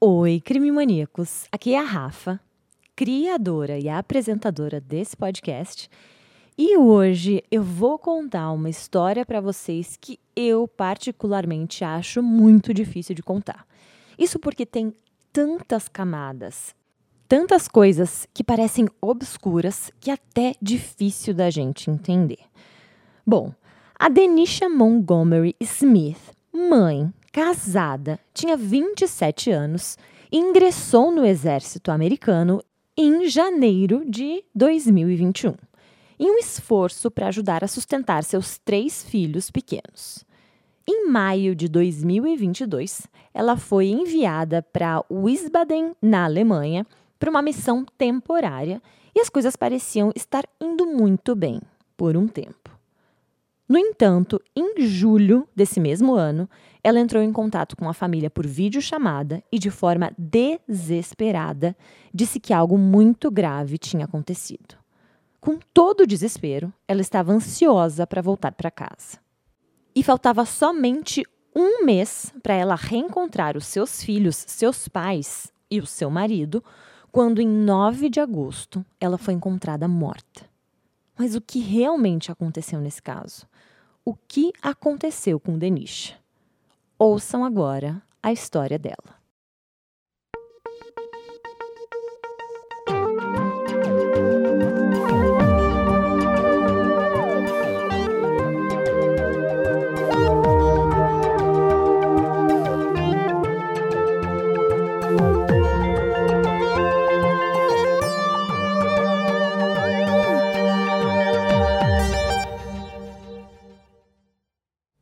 Oi, crime maníacos. Aqui é a Rafa, criadora e apresentadora desse podcast. E hoje eu vou contar uma história para vocês que eu particularmente acho muito difícil de contar. Isso porque tem tantas camadas, tantas coisas que parecem obscuras que é até difícil da gente entender. Bom, a Denisha Montgomery Smith, mãe, casada, tinha 27 anos e ingressou no exército americano em janeiro de 2021, em um esforço para ajudar a sustentar seus três filhos pequenos. Em maio de 2022, ela foi enviada para Wiesbaden, na Alemanha, para uma missão temporária e as coisas pareciam estar indo muito bem por um tempo. No entanto, em julho desse mesmo ano, ela entrou em contato com a família por videochamada e, de forma desesperada, disse que algo muito grave tinha acontecido. Com todo o desespero, ela estava ansiosa para voltar para casa. E faltava somente um mês para ela reencontrar os seus filhos, seus pais e o seu marido, quando, em 9 de agosto, ela foi encontrada morta. Mas o que realmente aconteceu nesse caso? O que aconteceu com Denisha? Ouçam agora a história dela.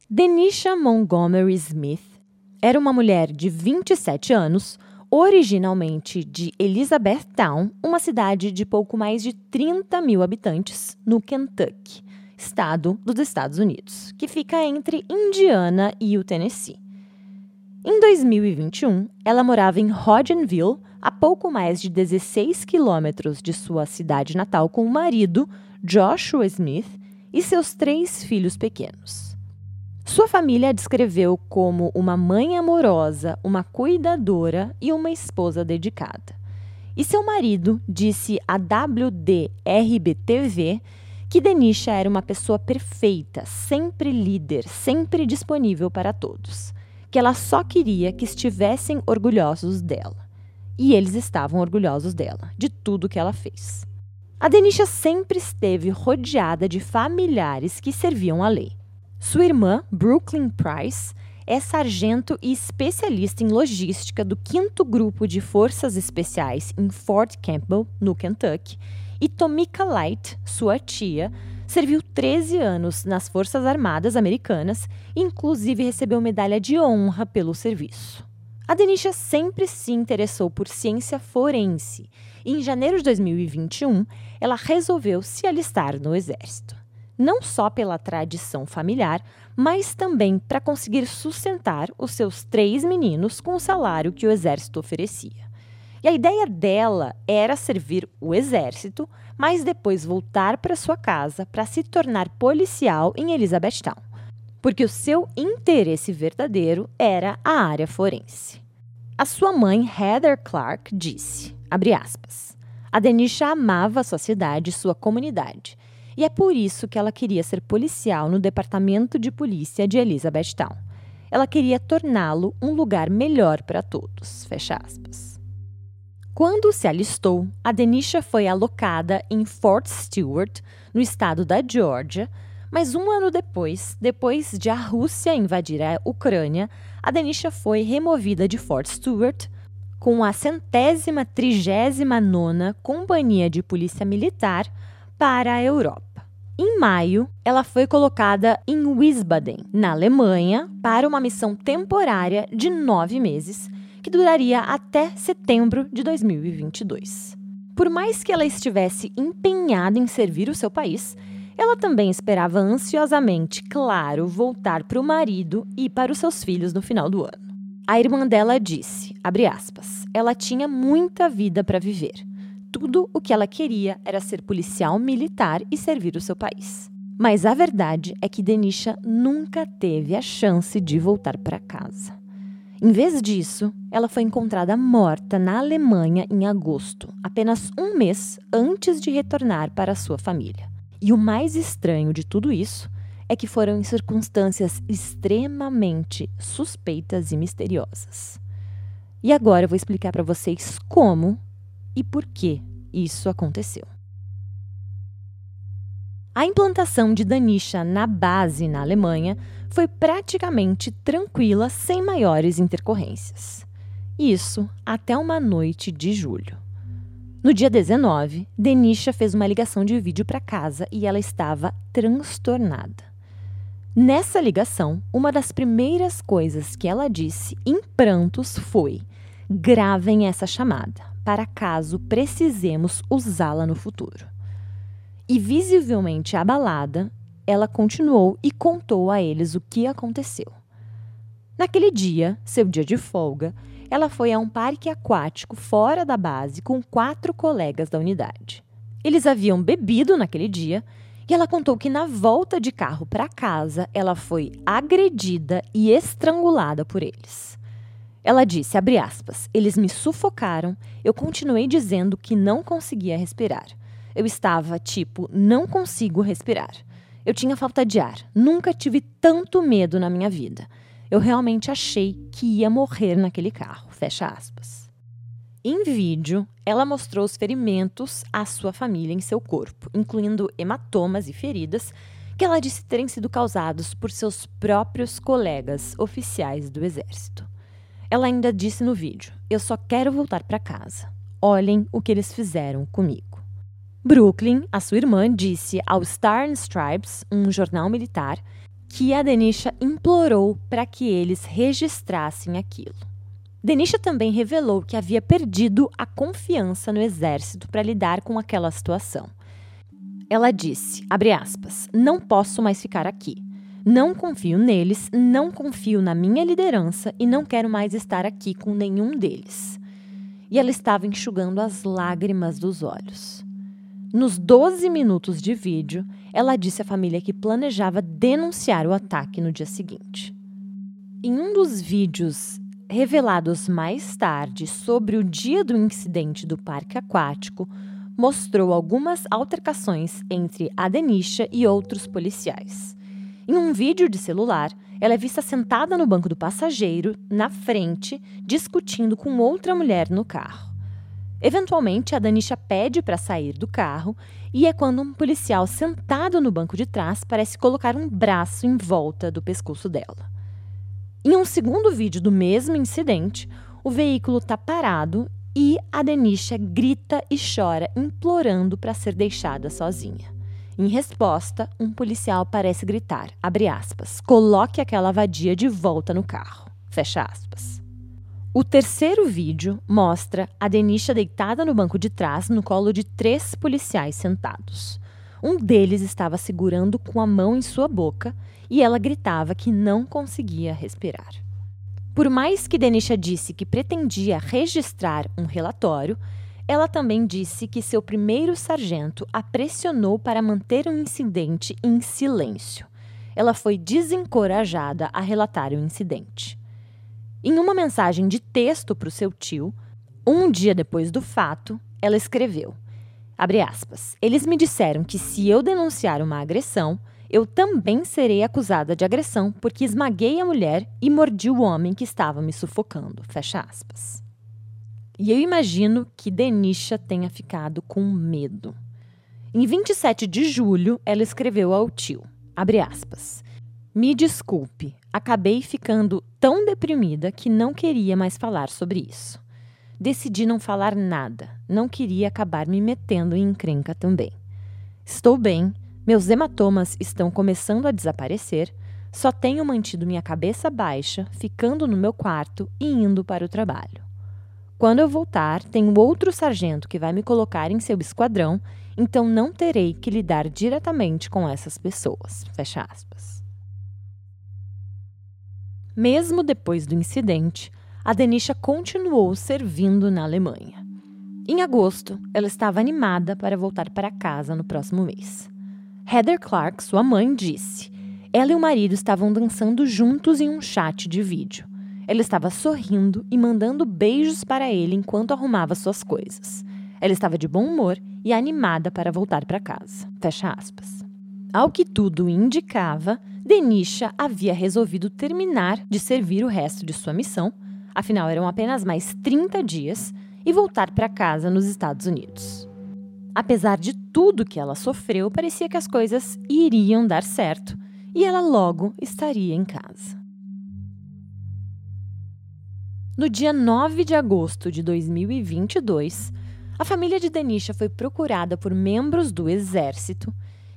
Denisha Montgomery Smith era uma mulher de 27 anos, originalmente de Elizabethtown, uma cidade de pouco mais de 30 mil habitantes, no Kentucky, estado dos Estados Unidos, que fica entre Indiana e o Tennessee. Em 2021, ela morava em Hodgenville, a pouco mais de 16 quilômetros de sua cidade natal, com o marido, Joshua Smith, e seus três filhos pequenos. Sua família a descreveu como uma mãe amorosa, uma cuidadora e uma esposa dedicada. E seu marido disse à WDRB-TV que Denisha era uma pessoa perfeita, sempre líder, sempre disponível para todos. Que ela só queria que estivessem orgulhosos dela. E eles estavam orgulhosos dela, de tudo que ela fez. A Denisha sempre esteve rodeada de familiares que serviam a lei. Sua irmã, Brooklyn Price, é sargento e especialista em logística do 5 Grupo de Forças Especiais em Fort Campbell, no Kentucky, e Tomika Light, sua tia, serviu 13 anos nas Forças Armadas Americanas e, inclusive, recebeu medalha de honra pelo serviço. A Denisha sempre se interessou por ciência forense e, em janeiro de 2021, ela resolveu se alistar no Exército não só pela tradição familiar, mas também para conseguir sustentar os seus três meninos com o salário que o exército oferecia. E a ideia dela era servir o exército, mas depois voltar para sua casa para se tornar policial em Elizabethtown, porque o seu interesse verdadeiro era a área forense. A sua mãe, Heather Clark, disse, aspas, a Denisha amava sua cidade e sua comunidade, e é por isso que ela queria ser policial no departamento de polícia de Elizabethtown. Ela queria torná-lo um lugar melhor para todos. Fecha aspas. Quando se alistou, a Denisha foi alocada em Fort Stewart, no estado da Geórgia, mas um ano depois, depois de a Rússia invadir a Ucrânia, a Denisha foi removida de Fort Stewart com a centésima trigésima nona Companhia de Polícia Militar para a Europa. Em maio, ela foi colocada em Wiesbaden, na Alemanha, para uma missão temporária de nove meses, que duraria até setembro de 2022. Por mais que ela estivesse empenhada em servir o seu país, ela também esperava ansiosamente, claro, voltar para o marido e para os seus filhos no final do ano. A irmã dela disse, aspas, ela tinha muita vida para viver tudo o que ela queria era ser policial militar e servir o seu país. Mas a verdade é que Denisha nunca teve a chance de voltar para casa. Em vez disso, ela foi encontrada morta na Alemanha em agosto, apenas um mês antes de retornar para sua família. E o mais estranho de tudo isso é que foram em circunstâncias extremamente suspeitas e misteriosas. E agora eu vou explicar para vocês como e por que isso aconteceu. A implantação de Danisha na base na Alemanha foi praticamente tranquila, sem maiores intercorrências. Isso até uma noite de julho. No dia 19, Denisha fez uma ligação de vídeo para casa e ela estava transtornada. Nessa ligação, uma das primeiras coisas que ela disse em prantos foi: gravem essa chamada, para caso precisemos usá-la no futuro. E visivelmente abalada, ela continuou e contou a eles o que aconteceu. Naquele dia, seu dia de folga, ela foi a um parque aquático fora da base com quatro colegas da unidade. Eles haviam bebido naquele dia e ela contou que na volta de carro para casa ela foi agredida e estrangulada por eles. Ela disse, abre aspas, eles me sufocaram, eu continuei dizendo que não conseguia respirar. Eu estava tipo, não consigo respirar. Eu tinha falta de ar. Nunca tive tanto medo na minha vida. Eu realmente achei que ia morrer naquele carro. Fecha aspas. Em vídeo, ela mostrou os ferimentos à sua família em seu corpo, incluindo hematomas e feridas que ela disse terem sido causados por seus próprios colegas oficiais do exército. Ela ainda disse no vídeo: Eu só quero voltar para casa. Olhem o que eles fizeram comigo. Brooklyn, a sua irmã, disse ao Star and Stripes, um jornal militar, que a Denisha implorou para que eles registrassem aquilo. Denisha também revelou que havia perdido a confiança no exército para lidar com aquela situação. Ela disse, aspas, não posso mais ficar aqui. Não confio neles, não confio na minha liderança e não quero mais estar aqui com nenhum deles. E ela estava enxugando as lágrimas dos olhos. Nos 12 minutos de vídeo, ela disse à família que planejava denunciar o ataque no dia seguinte. Em um dos vídeos revelados mais tarde sobre o dia do incidente do parque aquático, mostrou algumas altercações entre a Denisha e outros policiais. Em um vídeo de celular, ela é vista sentada no banco do passageiro, na frente, discutindo com outra mulher no carro. Eventualmente, a Danisha pede para sair do carro e é quando um policial sentado no banco de trás parece colocar um braço em volta do pescoço dela. Em um segundo vídeo do mesmo incidente, o veículo está parado e a Denisha grita e chora, implorando para ser deixada sozinha. Em resposta, um policial parece gritar, aspas, coloque aquela vadia de volta no carro, fecha aspas. O terceiro vídeo mostra a Denisha deitada no banco de trás, no colo de três policiais sentados. Um deles estava segurando com a mão em sua boca e ela gritava que não conseguia respirar. Por mais que Denisha disse que pretendia registrar um relatório, ela também disse que seu primeiro sargento a pressionou para manter o um incidente em silêncio. Ela foi desencorajada a relatar o incidente. Em uma mensagem de texto para o seu tio, um dia depois do fato, ela escreveu: aspas, Eles me disseram que se eu denunciar uma agressão, eu também serei acusada de agressão porque esmaguei a mulher e mordi o homem que estava me sufocando. Fecha aspas. E eu imagino que Denisha tenha ficado com medo. Em 27 de julho, ela escreveu ao tio, aspas, Me desculpe, Acabei ficando tão deprimida que não queria mais falar sobre isso. Decidi não falar nada, não queria acabar me metendo em encrenca também. Estou bem, meus hematomas estão começando a desaparecer, só tenho mantido minha cabeça baixa, ficando no meu quarto e indo para o trabalho. Quando eu voltar, tenho outro sargento que vai me colocar em seu esquadrão, então não terei que lidar diretamente com essas pessoas. Fecha aspas. Mesmo depois do incidente, a Denisha continuou servindo na Alemanha. Em agosto, ela estava animada para voltar para casa no próximo mês. Heather Clark, sua mãe, disse: ela e o marido estavam dançando juntos em um chat de vídeo. Ela estava sorrindo e mandando beijos para ele enquanto arrumava suas coisas. Ela estava de bom humor e animada para voltar para casa. Fecha aspas. Ao que tudo indicava, Denisha havia resolvido terminar de servir o resto de sua missão, afinal eram apenas mais 30 dias, e voltar para casa nos Estados Unidos. Apesar de tudo que ela sofreu, parecia que as coisas iriam dar certo e ela logo estaria em casa. No dia 9 de agosto de 2022, a família de Denisha foi procurada por membros do exército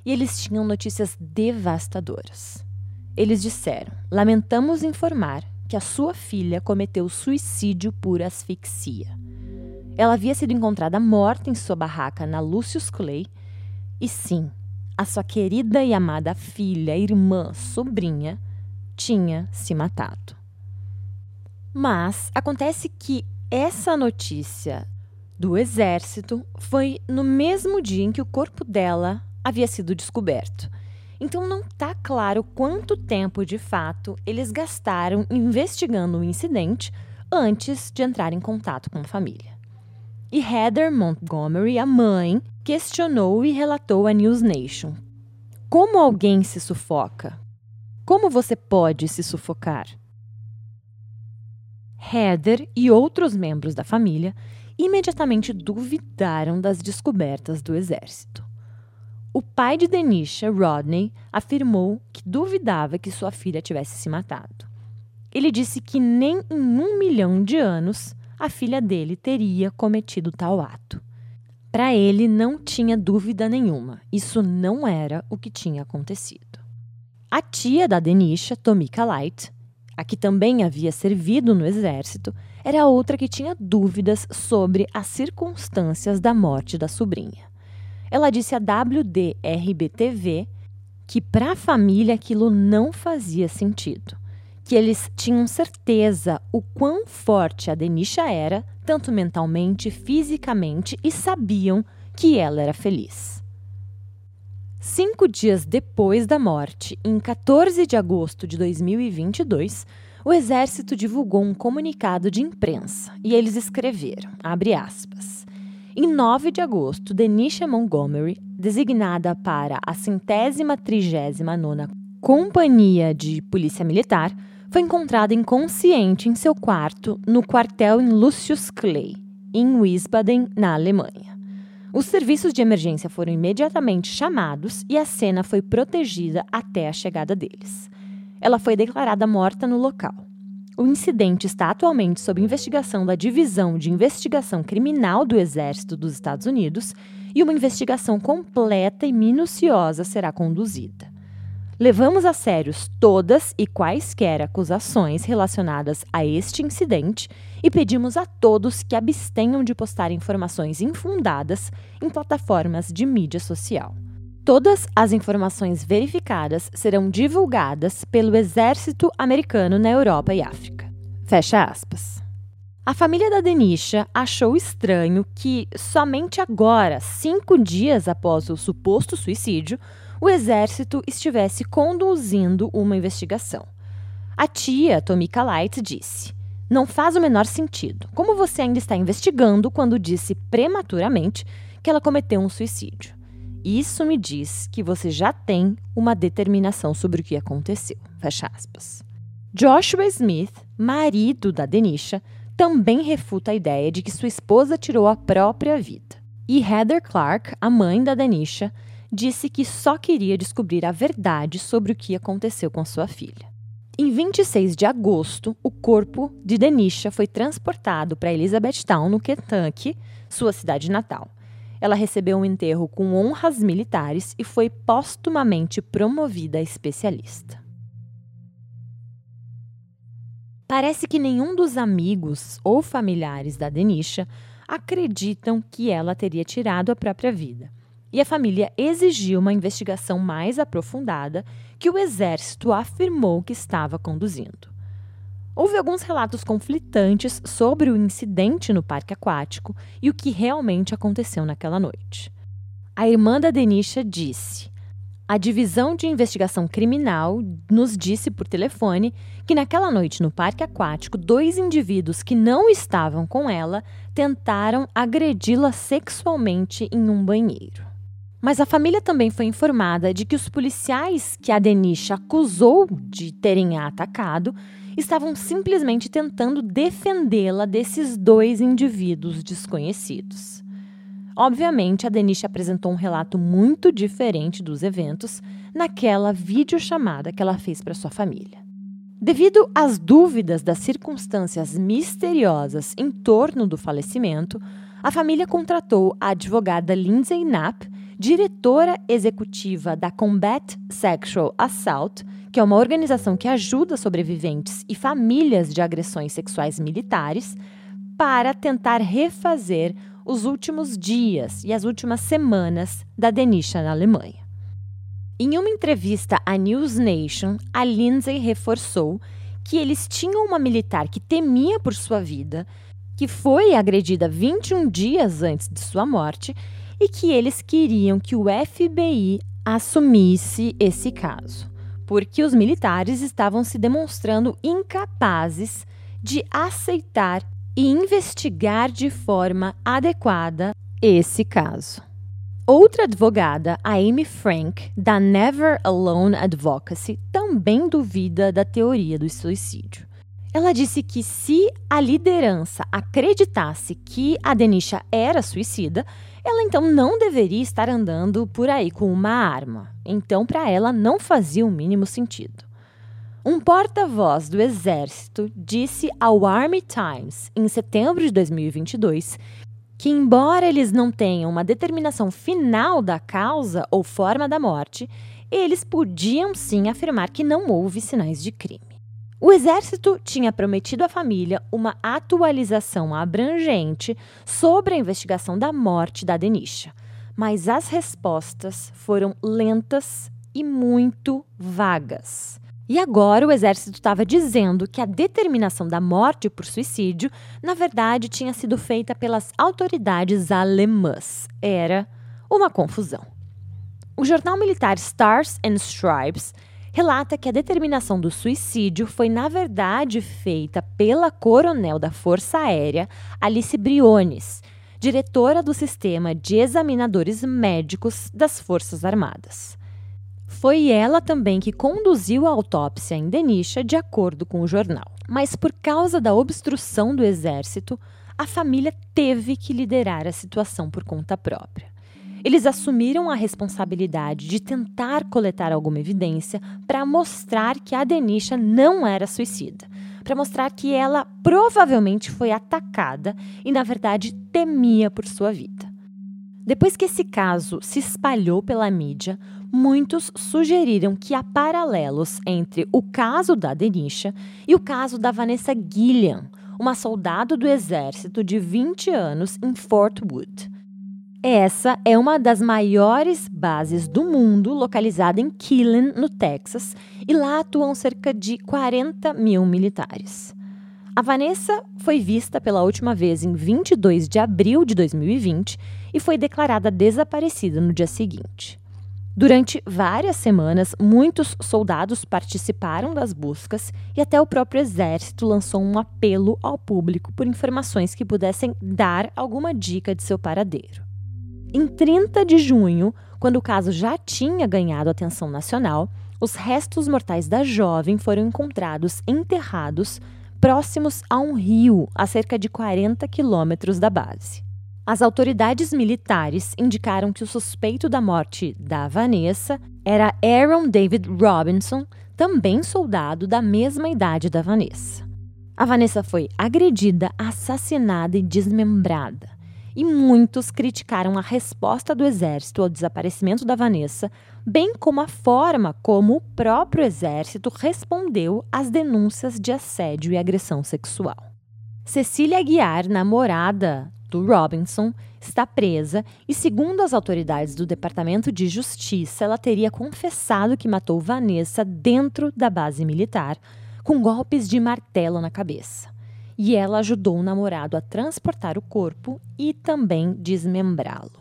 e eles tinham notícias devastadoras. Eles disseram: Lamentamos informar que a sua filha cometeu suicídio por asfixia. Ela havia sido encontrada morta em sua barraca na Lucius Clay. E sim, a sua querida e amada filha, irmã, sobrinha tinha se matado. Mas acontece que essa notícia do exército foi no mesmo dia em que o corpo dela havia sido descoberto. Então não está claro quanto tempo de fato eles gastaram investigando o incidente antes de entrar em contato com a família. E Heather Montgomery, a mãe, questionou e relatou à News Nation: Como alguém se sufoca? Como você pode se sufocar? Heather e outros membros da família imediatamente duvidaram das descobertas do exército. O pai de Denisha, Rodney, afirmou que duvidava que sua filha tivesse se matado. Ele disse que nem em um milhão de anos a filha dele teria cometido tal ato. Para ele, não tinha dúvida nenhuma, isso não era o que tinha acontecido. A tia da Denisha, Tomika Light, a que também havia servido no exército, era outra que tinha dúvidas sobre as circunstâncias da morte da sobrinha. Ela disse à WDRB-TV que para a família aquilo não fazia sentido, que eles tinham certeza o quão forte a Denisha era, tanto mentalmente, fisicamente, e sabiam que ela era feliz. Cinco dias depois da morte, em 14 de agosto de 2022, o exército divulgou um comunicado de imprensa e eles escreveram, aspas, em 9 de agosto, Denisha Montgomery, designada para a centésima trigésima nona Companhia de Polícia Militar, foi encontrada inconsciente em seu quarto no quartel em Lucius Clay, em Wiesbaden, na Alemanha. Os serviços de emergência foram imediatamente chamados e a cena foi protegida até a chegada deles. Ela foi declarada morta no local. O incidente está atualmente sob investigação da Divisão de Investigação Criminal do Exército dos Estados Unidos e uma investigação completa e minuciosa será conduzida. Levamos a sérios todas e quaisquer acusações relacionadas a este incidente e pedimos a todos que abstenham de postar informações infundadas em plataformas de mídia social. Todas as informações verificadas serão divulgadas pelo Exército Americano na Europa e África. Fecha aspas. A família da Denisha achou estranho que, somente agora, cinco dias após o suposto suicídio, o exército estivesse conduzindo uma investigação. A tia, Tomika Light, disse: Não faz o menor sentido. Como você ainda está investigando quando disse prematuramente que ela cometeu um suicídio? Isso me diz que você já tem uma determinação sobre o que aconteceu. Fecha aspas. Joshua Smith, marido da Denisha, também refuta a ideia de que sua esposa tirou a própria vida. E Heather Clark, a mãe da Denisha, disse que só queria descobrir a verdade sobre o que aconteceu com sua filha. Em 26 de agosto, o corpo de Denisha foi transportado para Elizabethtown, no Kentucky, sua cidade natal. Ela recebeu um enterro com honras militares e foi postumamente promovida a especialista. Parece que nenhum dos amigos ou familiares da Denisha acreditam que ela teria tirado a própria vida e a família exigiu uma investigação mais aprofundada que o exército afirmou que estava conduzindo. Houve alguns relatos conflitantes sobre o incidente no parque aquático e o que realmente aconteceu naquela noite. A irmã da Denisha disse: A divisão de investigação criminal nos disse por telefone que naquela noite no parque aquático, dois indivíduos que não estavam com ela tentaram agredi-la sexualmente em um banheiro. Mas a família também foi informada de que os policiais que a Denisha acusou de terem a atacado estavam simplesmente tentando defendê-la desses dois indivíduos desconhecidos. Obviamente, a Denisha apresentou um relato muito diferente dos eventos naquela videochamada que ela fez para sua família. Devido às dúvidas das circunstâncias misteriosas em torno do falecimento, a família contratou a advogada Lindsay Knapp diretora executiva da Combat Sexual Assault, que é uma organização que ajuda sobreviventes e famílias de agressões sexuais militares, para tentar refazer os últimos dias e as últimas semanas da Denisha na Alemanha. Em uma entrevista à News Nation, a Lindsay reforçou que eles tinham uma militar que temia por sua vida, que foi agredida 21 dias antes de sua morte e que eles queriam que o FBI assumisse esse caso, porque os militares estavam se demonstrando incapazes de aceitar e investigar de forma adequada esse caso. Outra advogada, a Amy Frank, da Never Alone Advocacy, também duvida da teoria do suicídio. Ela disse que se a liderança acreditasse que a Denisha era suicida, ela então não deveria estar andando por aí com uma arma. Então, para ela, não fazia o mínimo sentido. Um porta-voz do exército disse ao Army Times, em setembro de 2022, que, embora eles não tenham uma determinação final da causa ou forma da morte, eles podiam sim afirmar que não houve sinais de crime. O exército tinha prometido à família uma atualização abrangente sobre a investigação da morte da Denisha, mas as respostas foram lentas e muito vagas. E agora o exército estava dizendo que a determinação da morte por suicídio, na verdade, tinha sido feita pelas autoridades alemãs. Era uma confusão. O jornal militar Stars and Stripes relata que a determinação do suicídio foi, na verdade, feita pela coronel da Força Aérea, Alice Briones, diretora do sistema de examinadores médicos das Forças Armadas. Foi ela também que conduziu a autópsia em Denisha, de acordo com o jornal. Mas por causa da obstrução do exército, a família teve que liderar a situação por conta própria. Eles assumiram a responsabilidade de tentar coletar alguma evidência para mostrar que a Denisha não era suicida, para mostrar que ela provavelmente foi atacada e, na verdade, temia por sua vida. Depois que esse caso se espalhou pela mídia, muitos sugeriram que há paralelos entre o caso da Denisha e o caso da Vanessa Gilliam, uma soldado do exército de 20 anos em Fort Wood. Essa é uma das maiores bases do mundo, localizada em Killen, no Texas, e lá atuam cerca de 40 mil militares. A Vanessa foi vista pela última vez em 22 de abril de 2020 e foi declarada desaparecida no dia seguinte. Durante várias semanas, muitos soldados participaram das buscas e até o próprio exército lançou um apelo ao público por informações que pudessem dar alguma dica de seu paradeiro. Em 30 de junho, quando o caso já tinha ganhado atenção nacional, os restos mortais da jovem foram encontrados enterrados próximos a um rio a cerca de 40 quilômetros da base. As autoridades militares indicaram que o suspeito da morte da Vanessa era Aaron David Robinson, também soldado da mesma idade da Vanessa. A Vanessa foi agredida, assassinada e desmembrada e muitos criticaram a resposta do exército ao desaparecimento da Vanessa, bem como a forma como o próprio exército respondeu às denúncias de assédio e agressão sexual. Cecília Aguiar, namorada do Robinson, está presa e, segundo as autoridades do Departamento de Justiça, ela teria confessado que matou Vanessa dentro da base militar, com golpes de martelo na cabeça e ela ajudou o namorado a transportar o corpo e também desmembrá-lo.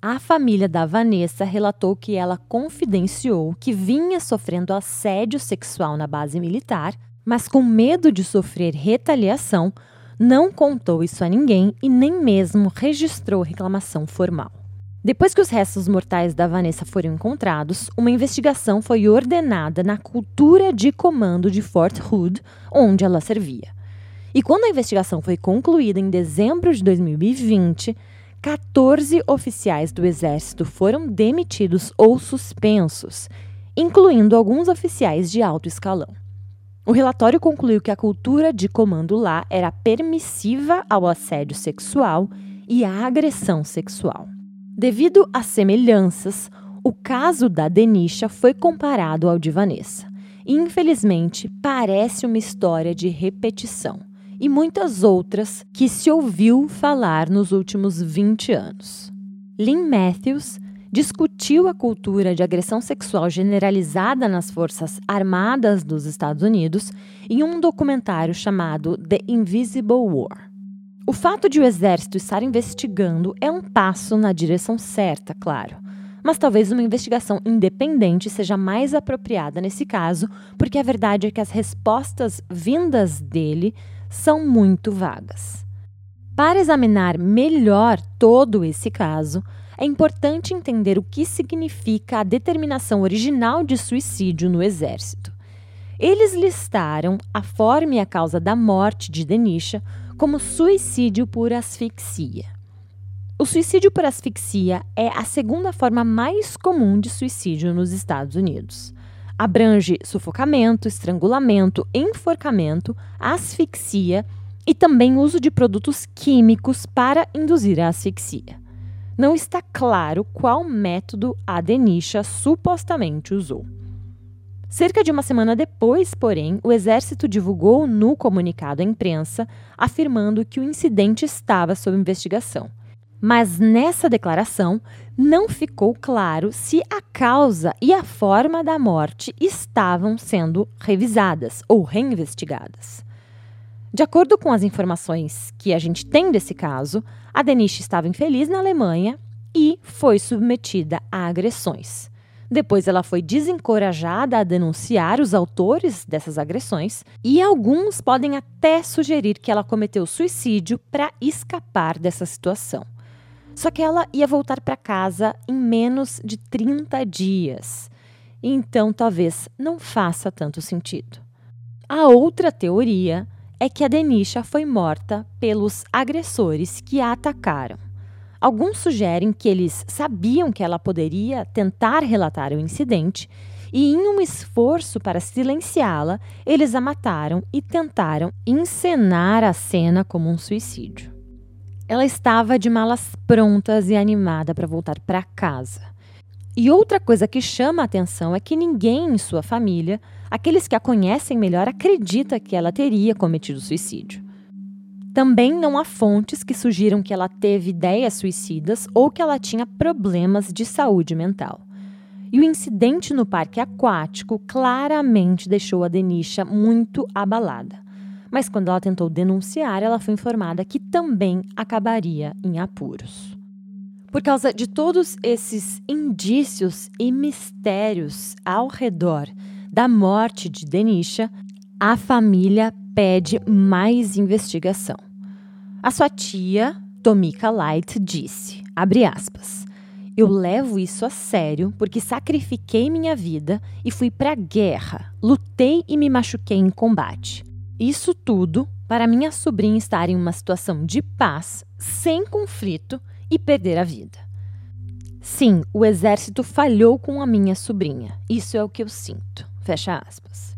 A família da Vanessa relatou que ela confidenciou que vinha sofrendo assédio sexual na base militar, mas com medo de sofrer retaliação, não contou isso a ninguém e nem mesmo registrou reclamação formal. Depois que os restos mortais da Vanessa foram encontrados, uma investigação foi ordenada na cultura de comando de Fort Hood, onde ela servia. E quando a investigação foi concluída em dezembro de 2020, 14 oficiais do Exército foram demitidos ou suspensos, incluindo alguns oficiais de alto escalão. O relatório concluiu que a cultura de comando lá era permissiva ao assédio sexual e à agressão sexual. Devido às semelhanças, o caso da Denisha foi comparado ao de Vanessa. E, infelizmente, parece uma história de repetição e muitas outras que se ouviu falar nos últimos 20 anos. Lynn Matthews discutiu a cultura de agressão sexual generalizada nas Forças Armadas dos Estados Unidos em um documentário chamado The Invisible War. O fato de o exército estar investigando é um passo na direção certa, claro. Mas talvez uma investigação independente seja mais apropriada nesse caso, porque a verdade é que as respostas vindas dele são muito vagas. Para examinar melhor todo esse caso, é importante entender o que significa a determinação original de suicídio no Exército. Eles listaram a forma e a causa da morte de Denisha como suicídio por asfixia. O suicídio por asfixia é a segunda forma mais comum de suicídio nos Estados Unidos. Abrange sufocamento, estrangulamento, enforcamento, asfixia e também uso de produtos químicos para induzir a asfixia. Não está claro qual método a Denisha supostamente usou. Cerca de uma semana depois, porém, o exército divulgou no comunicado à imprensa afirmando que o incidente estava sob investigação mas nessa declaração não ficou claro se a causa e a forma da morte estavam sendo revisadas ou reinvestigadas. De acordo com as informações que a gente tem desse caso, a Denise estava infeliz na Alemanha e foi submetida a agressões. Depois ela foi desencorajada a denunciar os autores dessas agressões e alguns podem até sugerir que ela cometeu suicídio para escapar dessa situação. Só que ela ia voltar para casa em menos de 30 dias. Então talvez não faça tanto sentido. A outra teoria é que a Denisha foi morta pelos agressores que a atacaram. Alguns sugerem que eles sabiam que ela poderia tentar relatar o incidente e, em um esforço para silenciá-la, eles a mataram e tentaram encenar a cena como um suicídio. Ela estava de malas prontas e animada para voltar para casa. E outra coisa que chama a atenção é que ninguém em sua família, aqueles que a conhecem melhor, acredita que ela teria cometido suicídio. Também não há fontes que sugiram que ela teve ideias suicidas ou que ela tinha problemas de saúde mental. E o incidente no parque aquático claramente deixou a Denisha muito abalada mas quando ela tentou denunciar, ela foi informada que também acabaria em apuros. Por causa de todos esses indícios e mistérios ao redor da morte de Denisha, a família pede mais investigação. A sua tia, Tomika Light, disse, aspas, eu levo isso a sério porque sacrifiquei minha vida e fui para a guerra, lutei e me machuquei em combate. Isso tudo para minha sobrinha estar em uma situação de paz, sem conflito e perder a vida. Sim, o exército falhou com a minha sobrinha. Isso é o que eu sinto. Fecha aspas.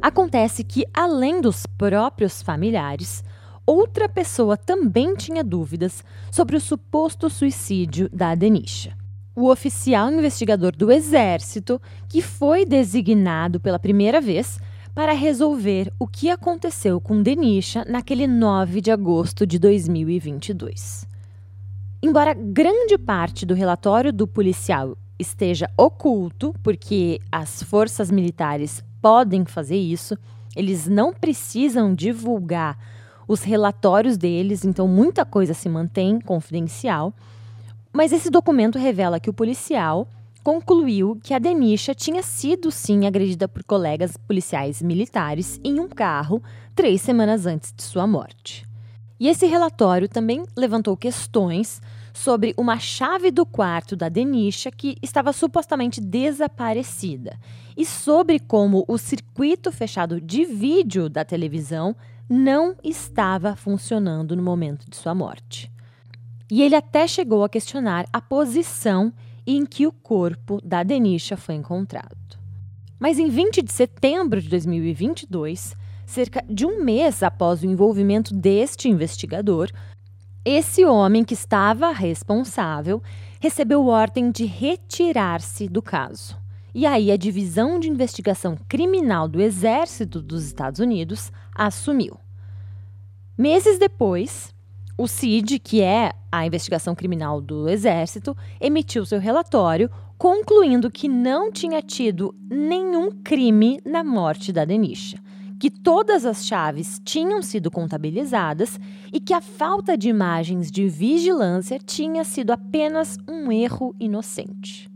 Acontece que, além dos próprios familiares, outra pessoa também tinha dúvidas sobre o suposto suicídio da Denisha. O oficial investigador do Exército, que foi designado pela primeira vez para resolver o que aconteceu com Denisha naquele 9 de agosto de 2022. Embora grande parte do relatório do policial esteja oculto, porque as forças militares podem fazer isso, eles não precisam divulgar os relatórios deles, então muita coisa se mantém confidencial. Mas esse documento revela que o policial concluiu que a Denisha tinha sido sim agredida por colegas policiais militares em um carro três semanas antes de sua morte. E esse relatório também levantou questões sobre uma chave do quarto da Denisha que estava supostamente desaparecida e sobre como o circuito fechado de vídeo da televisão não estava funcionando no momento de sua morte. E ele até chegou a questionar a posição em que o corpo da Denisha foi encontrado. Mas em 20 de setembro de 2022, cerca de um mês após o envolvimento deste investigador, esse homem que estava responsável recebeu ordem de retirar-se do caso. E aí a Divisão de Investigação Criminal do Exército dos Estados Unidos assumiu. Meses depois, o CID, que é a investigação criminal do Exército, emitiu seu relatório concluindo que não tinha tido nenhum crime na morte da Denisha, que todas as chaves tinham sido contabilizadas e que a falta de imagens de vigilância tinha sido apenas um erro inocente.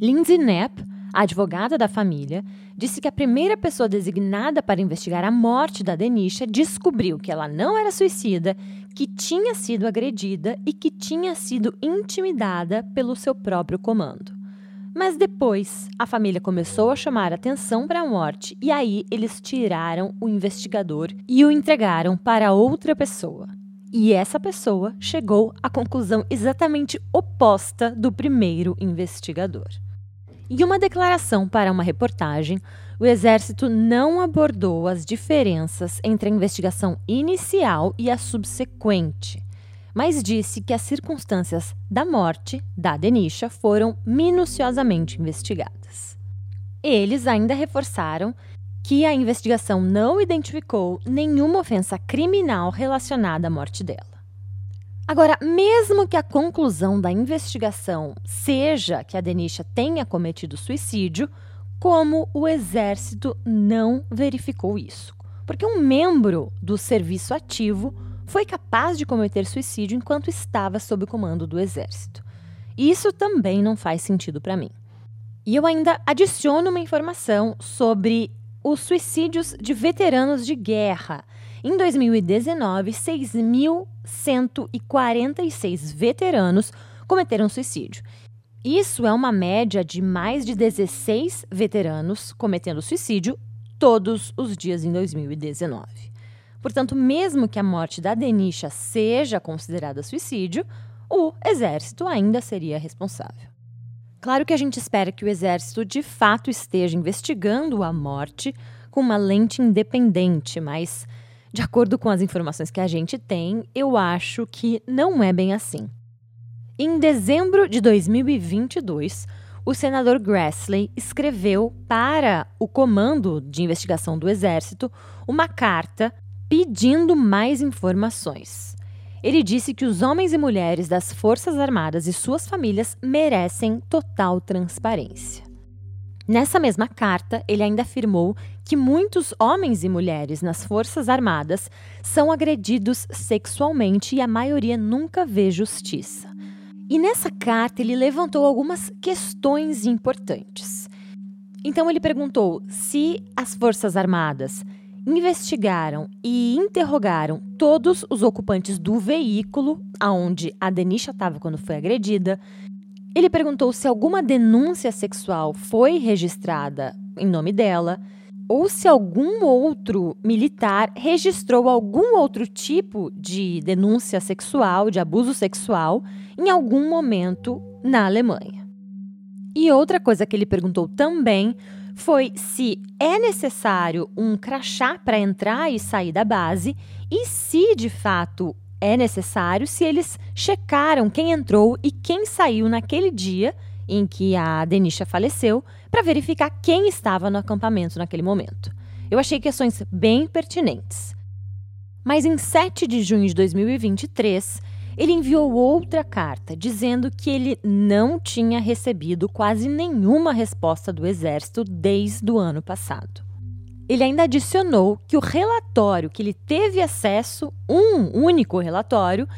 Lindsay Knapp a advogada da família disse que a primeira pessoa designada para investigar a morte da Denisha descobriu que ela não era suicida, que tinha sido agredida e que tinha sido intimidada pelo seu próprio comando. Mas depois, a família começou a chamar atenção para a morte e aí eles tiraram o investigador e o entregaram para outra pessoa. E essa pessoa chegou à conclusão exatamente oposta do primeiro investigador. Em uma declaração para uma reportagem, o Exército não abordou as diferenças entre a investigação inicial e a subsequente, mas disse que as circunstâncias da morte da Denisha foram minuciosamente investigadas. Eles ainda reforçaram que a investigação não identificou nenhuma ofensa criminal relacionada à morte dela. Agora, mesmo que a conclusão da investigação seja que a Denisha tenha cometido suicídio, como o exército não verificou isso? Porque um membro do serviço ativo foi capaz de cometer suicídio enquanto estava sob o comando do exército. Isso também não faz sentido para mim. E eu ainda adiciono uma informação sobre os suicídios de veteranos de guerra em 2019, 6.146 veteranos cometeram suicídio. Isso é uma média de mais de 16 veteranos cometendo suicídio todos os dias em 2019. Portanto, mesmo que a morte da Denisha seja considerada suicídio, o exército ainda seria responsável. Claro que a gente espera que o exército de fato esteja investigando a morte com uma lente independente, mas de acordo com as informações que a gente tem, eu acho que não é bem assim. Em dezembro de 2022, o senador Grassley escreveu para o Comando de Investigação do Exército uma carta pedindo mais informações. Ele disse que os homens e mulheres das Forças Armadas e suas famílias merecem total transparência. Nessa mesma carta, ele ainda afirmou que muitos homens e mulheres nas Forças Armadas são agredidos sexualmente e a maioria nunca vê justiça. E nessa carta ele levantou algumas questões importantes. Então ele perguntou se as Forças Armadas investigaram e interrogaram todos os ocupantes do veículo aonde a Denisha estava quando foi agredida, ele perguntou se alguma denúncia sexual foi registrada em nome dela ou se algum outro militar registrou algum outro tipo de denúncia sexual, de abuso sexual, em algum momento na Alemanha. E outra coisa que ele perguntou também foi se é necessário um crachá para entrar e sair da base e se de fato é necessário se eles checaram quem entrou e quem saiu naquele dia em que a Denisha faleceu para verificar quem estava no acampamento naquele momento. Eu achei questões bem pertinentes. Mas em 7 de junho de 2023, ele enviou outra carta dizendo que ele não tinha recebido quase nenhuma resposta do exército desde o ano passado. Ele ainda adicionou que o relatório que ele teve acesso, um único relatório,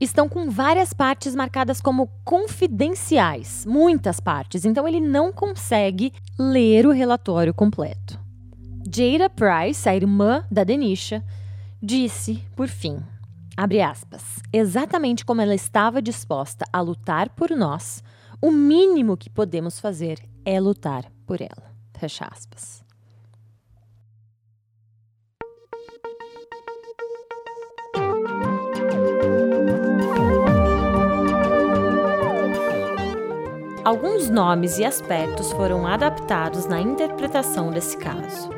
estão com várias partes marcadas como confidenciais, muitas partes, então ele não consegue ler o relatório completo. Jada Price, a irmã da Denisha, disse, por fim, abre aspas, exatamente como ela estava disposta a lutar por nós, o mínimo que podemos fazer é lutar por ela. Fecha aspas. Alguns nomes e aspectos foram adaptados na interpretação desse caso.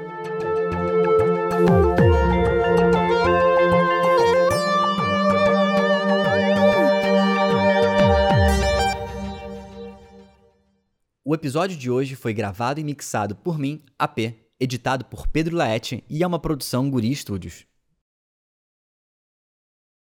O episódio de hoje foi gravado e mixado por mim, AP, editado por Pedro Laete e é uma produção Guri Studios.